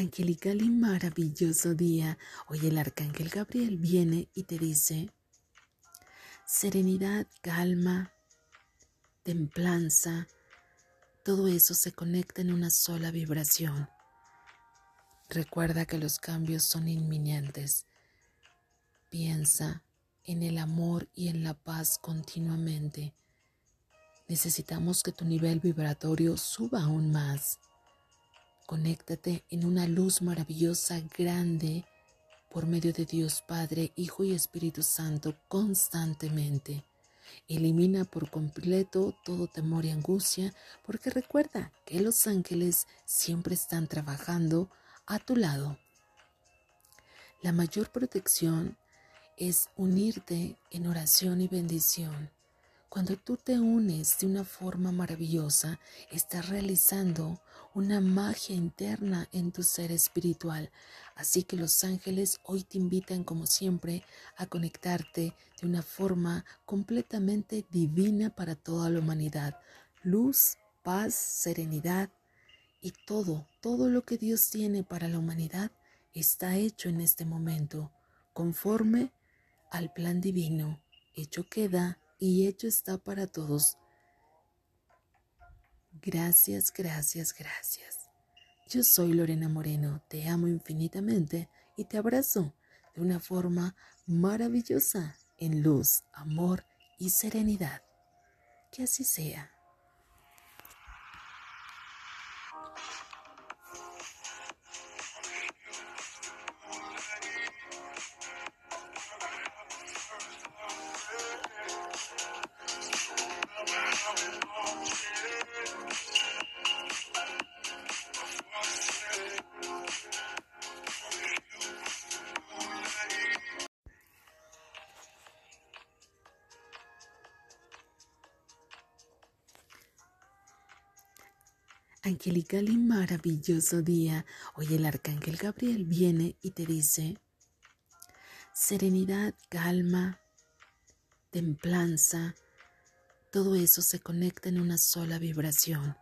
Angelical y maravilloso día. Hoy el arcángel Gabriel viene y te dice, serenidad, calma, templanza, todo eso se conecta en una sola vibración. Recuerda que los cambios son inminentes. Piensa en el amor y en la paz continuamente. Necesitamos que tu nivel vibratorio suba aún más. Conéctate en una luz maravillosa, grande, por medio de Dios Padre, Hijo y Espíritu Santo constantemente. Elimina por completo todo temor y angustia, porque recuerda que los ángeles siempre están trabajando a tu lado. La mayor protección es unirte en oración y bendición. Cuando tú te unes de una forma maravillosa, estás realizando una magia interna en tu ser espiritual. Así que los ángeles hoy te invitan, como siempre, a conectarte de una forma completamente divina para toda la humanidad. Luz, paz, serenidad y todo, todo lo que Dios tiene para la humanidad está hecho en este momento, conforme al plan divino. Hecho queda y hecho está para todos. Gracias, gracias, gracias. Yo soy Lorena Moreno, te amo infinitamente y te abrazo de una forma maravillosa en luz, amor y serenidad. Que así sea. Angelical y maravilloso día. Hoy el arcángel Gabriel viene y te dice, serenidad, calma, templanza, todo eso se conecta en una sola vibración.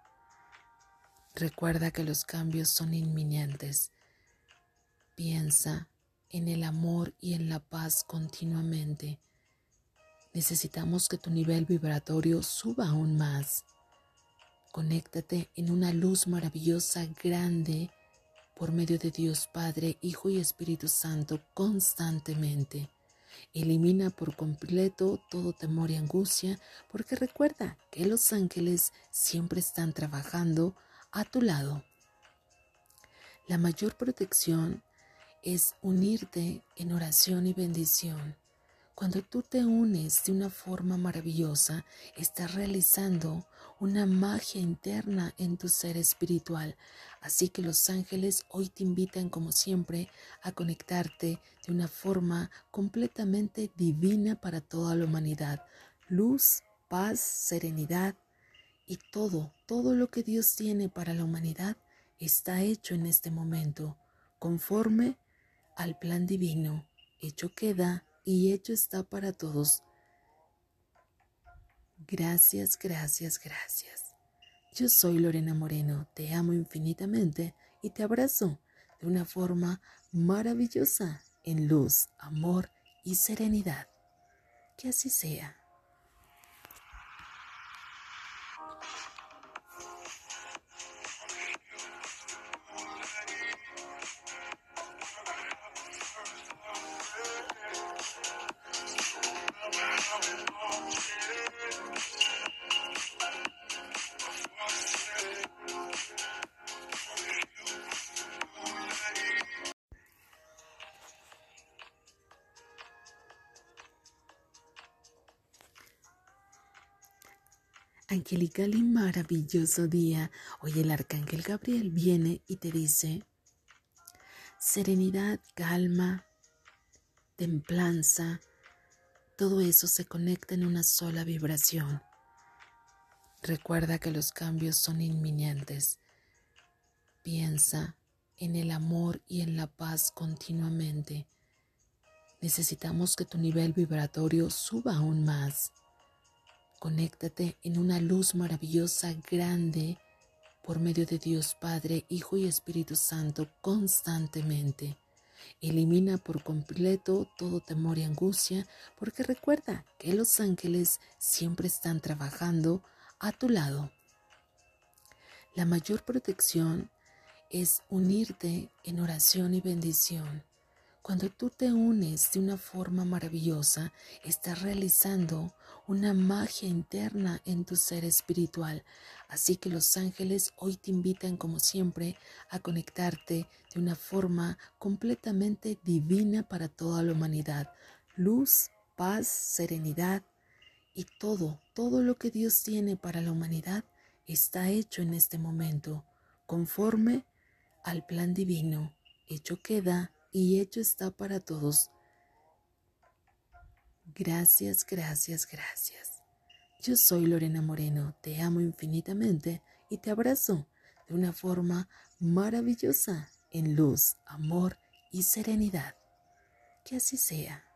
Recuerda que los cambios son inminentes. Piensa en el amor y en la paz continuamente. Necesitamos que tu nivel vibratorio suba aún más. Conéctate en una luz maravillosa, grande, por medio de Dios Padre, Hijo y Espíritu Santo constantemente. Elimina por completo todo temor y angustia, porque recuerda que los ángeles siempre están trabajando a tu lado. La mayor protección es unirte en oración y bendición. Cuando tú te unes de una forma maravillosa, estás realizando una magia interna en tu ser espiritual. Así que los ángeles hoy te invitan, como siempre, a conectarte de una forma completamente divina para toda la humanidad. Luz, paz, serenidad y todo, todo lo que Dios tiene para la humanidad está hecho en este momento, conforme al plan divino. Hecho queda y hecho está para todos. Gracias, gracias, gracias. Yo soy Lorena Moreno, te amo infinitamente y te abrazo de una forma maravillosa en luz, amor y serenidad. Que así sea. Angelical y maravilloso día. Hoy el arcángel Gabriel viene y te dice, serenidad, calma, templanza, todo eso se conecta en una sola vibración. Recuerda que los cambios son inminentes. Piensa en el amor y en la paz continuamente. Necesitamos que tu nivel vibratorio suba aún más. Conéctate en una luz maravillosa, grande, por medio de Dios Padre, Hijo y Espíritu Santo constantemente. Elimina por completo todo temor y angustia, porque recuerda que los ángeles siempre están trabajando a tu lado. La mayor protección es unirte en oración y bendición. Cuando tú te unes de una forma maravillosa, estás realizando una magia interna en tu ser espiritual. Así que los ángeles hoy te invitan, como siempre, a conectarte de una forma completamente divina para toda la humanidad. Luz, paz, serenidad y todo, todo lo que Dios tiene para la humanidad está hecho en este momento, conforme al plan divino. Hecho queda y hecho está para todos. Gracias, gracias, gracias. Yo soy Lorena Moreno, te amo infinitamente y te abrazo de una forma maravillosa en luz, amor y serenidad. Que así sea.